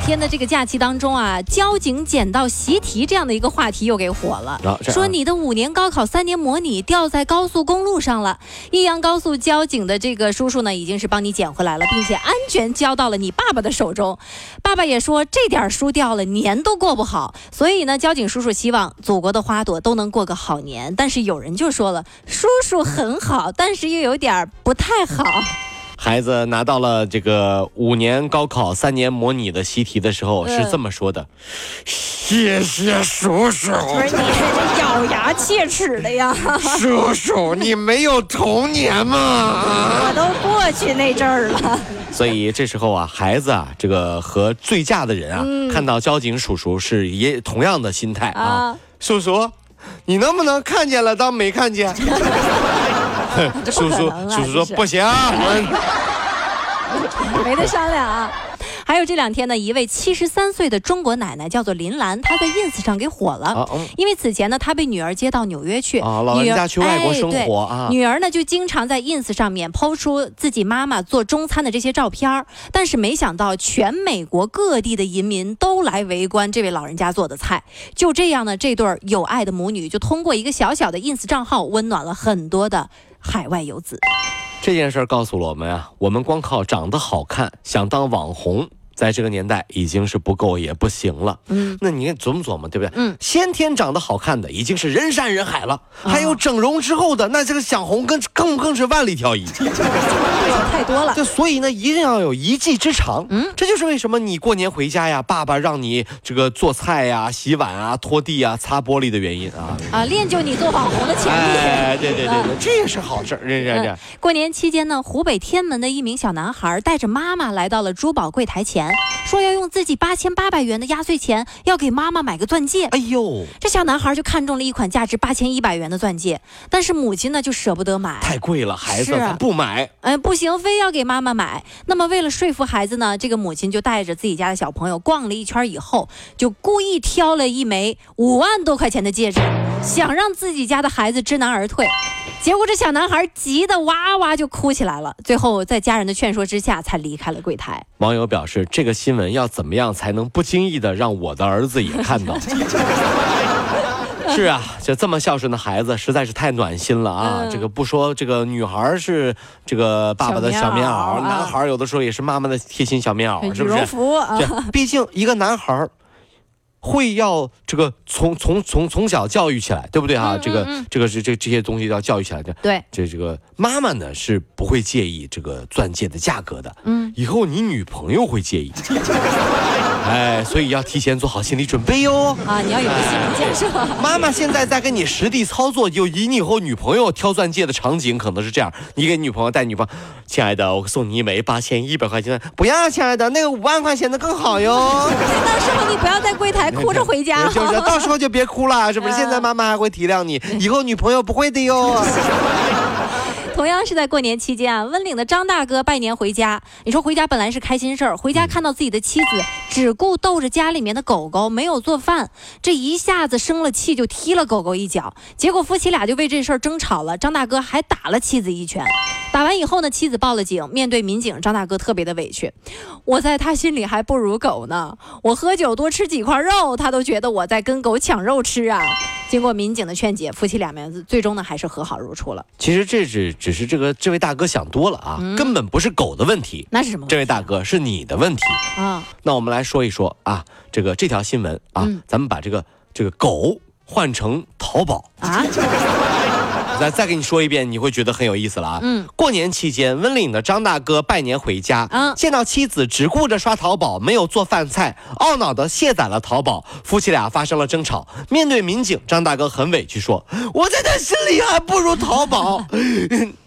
天的这个假期当中啊，交警捡到习题这样的一个话题又给火了。说你的五年高考三年模拟掉在高速公路上了，益阳高速交警的这个叔叔呢，已经是帮你捡回来了，并且安全交到了你爸爸的手中。爸爸也说这点书掉了，年都过不好。所以呢，交警叔叔希望祖国的花朵都能过个好年。但是有人就说了，叔叔很好，但是又有点儿不太好。孩子拿到了这个五年高考三年模拟的习题的时候，嗯是这么说的：“谢谢叔叔，不是你咬牙切齿的呀。叔叔，你没有童年吗？”我都过去那阵儿了。所以这时候啊，孩子啊，这个和醉驾的人啊，看到交警叔叔是也同样的心态啊。啊叔叔，你能不能看见了当没看见？叔叔，叔叔说不行，我 没得商量啊。还有这两天呢，一位七十三岁的中国奶奶叫做林兰，她在 ins 上给火了。啊嗯因为此前呢，她被女儿接到纽约去，啊老人家去外国生活哎对啊女儿呢就经常在 ins 上面抛出自己妈妈做中餐的这些照片儿但是没想到全美国各地的移民都来围观这位老人家做的菜。就这样呢，这对有爱的母女就通过一个小小的 ins 账号，温暖了很多的海外游子。这件事告诉了我们啊，我们光靠长得好看想当网红。在这个年代已经是不够也不行了，嗯，那你看琢磨琢磨，对不对？嗯，先天长得好看的已经是人山人海了，还有整容之后的，那这个想红更更更是万里挑一。对手太多了。对，所以呢，一定要有一技之长。嗯，这就是为什么你过年回家呀，爸爸让你这个做菜呀、洗碗啊、拖地啊、擦玻璃的原因啊。啊，练就你做网红的潜力。哎，对对对对，这也是好事儿，认认认嗯。过年期间呢，湖北天门的一名小男孩带着妈妈来到了珠宝柜台前，说要用自己八千八百元的压岁钱要给妈妈买个钻戒。哎呦，这小男孩就看中了一款价值八千一百元的钻戒，但是母亲呢就舍不得买。太贵了，孩子不买。哎，不行，非要给妈妈买。那么为了说服孩子呢，这个母亲就带着自己家的小朋友逛了一圈以后，就故意挑了一枚五万多块钱的戒指，想让自己家的孩子知难而退。结果这小男孩急得哇哇就哭起来了，最后在家人的劝说之下才离开了柜台。网友表示，这个新闻要怎么样才能不经意的让我的儿子也看到？是啊，就这么孝顺的孩子实在是太暖心了啊！嗯这个不说这个女孩是这个爸爸的小棉袄，棉袄啊男孩有的时候也是妈妈的贴心小棉袄，是不是？羽绒服啊，毕竟一个男孩儿会要这个从从从从小教育起来，对不对啊？嗯这个这个是这这些东西要教育起来的。对，这这个妈妈呢是不会介意这个钻戒的价格的，嗯，以后你女朋友会介意，哎，所以要提前做好心理准备哟。啊，你要有个心理建设。妈妈现在在跟你实地操作，就以你以后女朋友挑钻戒的场景可能是这样：你给女朋友带女朋友，亲爱的，我送你一枚八千一百块钱的，不要，亲爱的，那个五万块钱的更好哟。到时候你不要在柜台哭着回家。就是到时候就别哭了，是不是？现在妈妈还会体谅你，以后女朋友不会的哟。同样是在过年期间啊，温岭的张大哥拜年回家。你说回家本来是开心事儿，回家看到自己的妻子只顾逗着家里面的狗狗，没有做饭，这一下子生了气，就踢了狗狗一脚。结果夫妻俩就为这事儿争吵了，张大哥还打了妻子一拳。打完以后呢，妻子报了警。面对民警，张大哥特别的委屈，我在他心里还不如狗呢。我喝酒多吃几块肉，他都觉得我在跟狗抢肉吃啊。经过民警的劝解，夫妻俩们最终呢还是和好如初了。其实这只只是这个这位大哥想多了啊，根本不是狗的问题。那是什么？这位大哥是你的问题。啊，那我们来说一说啊，这个这条新闻啊，嗯咱们把这个这个狗换成淘宝，啊，再再给你说一遍，你会觉得很有意思了啊。嗯，过年期间，温岭的张大哥拜年回家，嗯见到妻子只顾着刷淘宝，没有做饭菜，懊恼的卸载了淘宝，夫妻俩发生了争吵。面对民警，张大哥很委屈说：“我在他心里还不如淘宝。”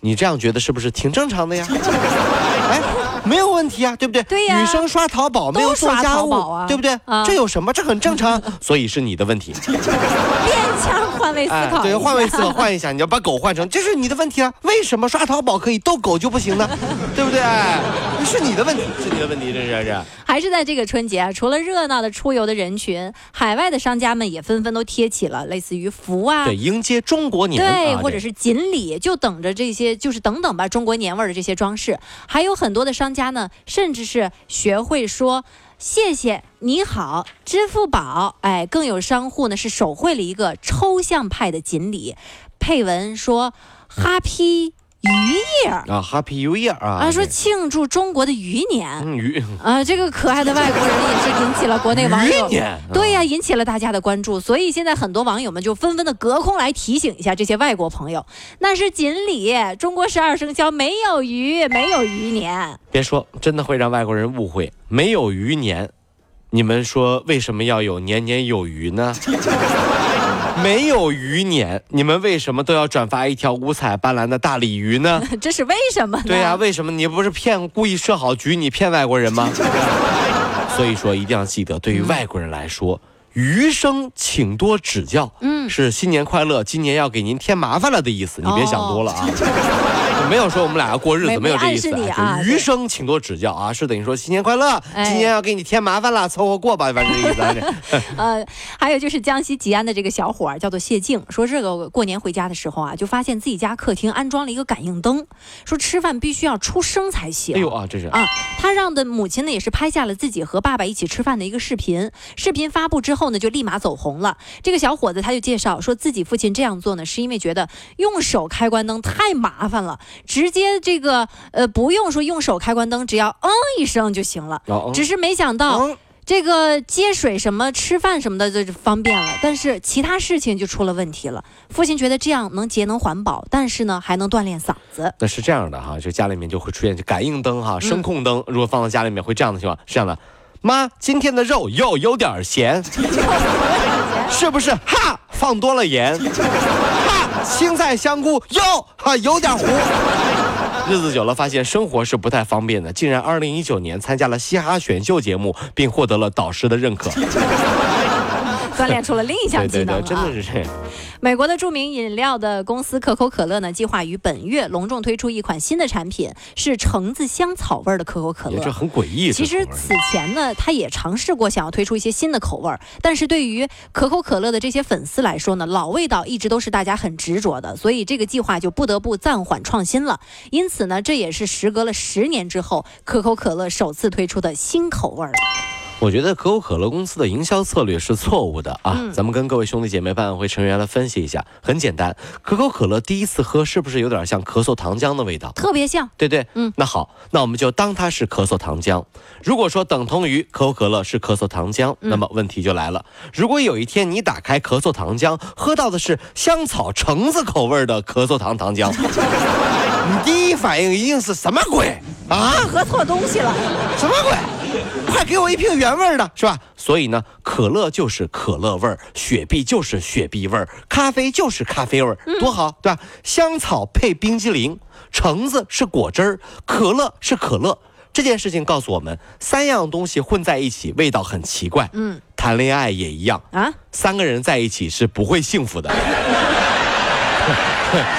你这样觉得是不是挺正常的呀？哎，没有问题啊，对不对？对呀女生刷淘宝没有做家务，啊对不对？啊这有什么？这很正常，所以是你的问题。换位思考，对，换位思考，换一下，你要把狗换成，这是你的问题啊？为什么刷淘宝可以，逗狗就不行呢？对不对？是你的问题，是你的问题，这是是。还是在这个春节啊，除了热闹的出游的人群，海外的商家们也纷纷都贴起了类似于福啊，对，迎接中国年，对，或者是锦鲤，就等着这些，就是等等吧，中国年味的这些装饰。还有很多的商家呢，甚至是学会说。谢谢你好，支付宝，哎，更有商户呢是手绘了一个抽象派的锦鲤，配文说哈皮。渔业啊，Happy New Year 啊！啊，说庆祝中国的鱼年，鱼啊，这个可爱的外国人也是引起了国内网友，年，对呀，引起了大家的关注。所以现在很多网友们就纷纷的隔空来提醒一下这些外国朋友，那是锦鲤，中国十二生肖没有鱼，没有鱼年。别说，真的会让外国人误会，没有鱼年，你们说为什么要有年年有余呢？没有鱼年，你们为什么都要转发一条五彩斑斓的大鲤鱼呢？这是为什么呢？对呀，为什么你不是骗故意设好局，你骗外国人吗？所以说一定要记得，对于外国人来说，余生请多指教。嗯，是新年快乐，今年要给您添麻烦了的意思，你别想多了啊。没有说我们俩要过日子，没有这意思啊。余生请多指教啊，是等于说新年快乐，今年要给你添麻烦了，凑合过吧，反正这意思。呃，还有就是江西吉安的这个小伙儿叫做谢静，说这个过年回家的时候啊，就发现自己家客厅安装了一个感应灯，说吃饭必须要出声才行。哎呦啊，这是啊，他让的母亲呢也是拍下了自己和爸爸一起吃饭的一个视频，视频发布之后呢就立马走红了。这个小伙子他就介绍说自己父亲这样做呢是因为觉得用手开关灯太麻烦了。直接这个呃不用说用手开关灯，只要嗯一声就行了。只是没想到这个接水什么吃饭什么的就方便了，但是其他事情就出了问题了。父亲觉得这样能节能环保，但是呢还能锻炼嗓子。那是这样的哈，就家里面就会出现感应灯哈，声控灯，如果放到家里面会这样的情况，是这样的。妈，今天的肉又有点咸，是不是？哈，放多了盐。哈青菜香菇又，哈有点糊。日子久了，发现生活是不太方便的，竟然二零一九年参加了嘻哈选秀节目，并获得了导师的认可。锻炼出了另一项技能，真的是这样。美国的著名饮料的公司可口可乐呢，计划于本月隆重推出一款新的产品，是橙子香草味的可口可乐。这很诡异。其实此前呢，他也尝试过想要推出一些新的口味，但是对于可口可乐的这些粉丝来说呢，老味道一直都是大家很执着的，所以这个计划就不得不暂缓创新了。因此呢，这也是时隔了十年之后，可口可乐首次推出的新口味了。我觉得可口可乐公司的营销策略是错误的啊！咱们跟各位兄弟姐妹办委会成员来分析一下。很简单，可口可乐第一次喝是不是有点像咳嗽糖浆的味道？特别像，对对，嗯。那好，那我们就当它是咳嗽糖浆。如果说等同于可口可乐是咳嗽糖浆，那么问题就来了。如果有一天你打开咳嗽糖浆，喝到的是香草橙子口味的咳嗽糖糖浆，你第一反应一定是什么鬼啊？喝错东西了？什么鬼？快给我一瓶原味的，是吧？所以呢，可乐就是可乐味儿，雪碧就是雪碧味儿，咖啡就是咖啡味儿，多好，对吧？香草配冰激凌，橙子是果汁儿，可乐是可乐。这件事情告诉我们，三样东西混在一起，味道很奇怪。嗯，谈恋爱也一样啊，三个人在一起是不会幸福的，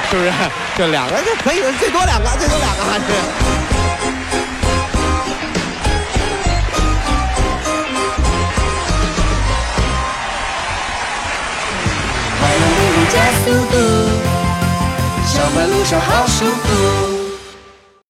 是不是？就两个就可以了，最多两个，最多两个还是。加速度，上班路上好舒服。